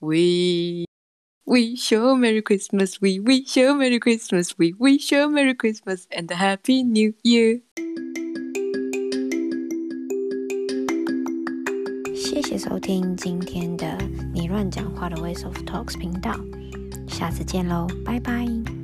We wish you a Merry Christmas. We wish you a Merry Christmas. We wish you a Merry Christmas and a Happy New Year. 谢谢收听今天的你乱讲话的 Waste of Talks 频道，下次见喽，拜拜。